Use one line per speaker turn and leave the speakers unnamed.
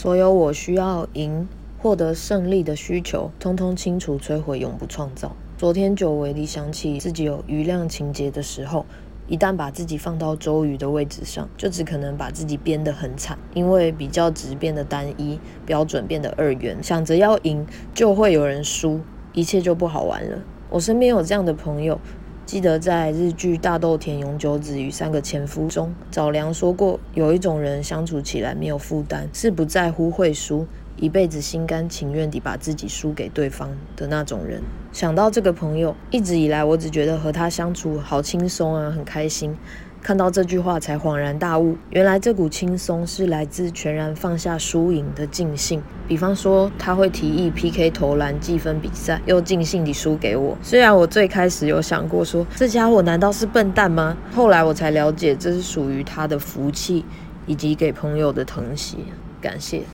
所有我需要赢、获得胜利的需求，通通清除、摧毁、永不创造。昨天久违地想起自己有余量情节的时候，一旦把自己放到周瑜的位置上，就只可能把自己编得很惨，因为比较值变得单一，标准变得二元，想着要赢，就会有人输，一切就不好玩了。我身边有这样的朋友，记得在日剧《大豆田永久子与三个前夫》中，早良说过，有一种人相处起来没有负担，是不在乎会输。一辈子心甘情愿地把自己输给对方的那种人。想到这个朋友，一直以来我只觉得和他相处好轻松啊，很开心。看到这句话才恍然大悟，原来这股轻松是来自全然放下输赢的尽兴。比方说，他会提议 PK 投篮计分比赛，又尽兴地输给我。虽然我最开始有想过说，这家伙难道是笨蛋吗？后来我才了解，这是属于他的福气，以及给朋友的疼惜。感谢。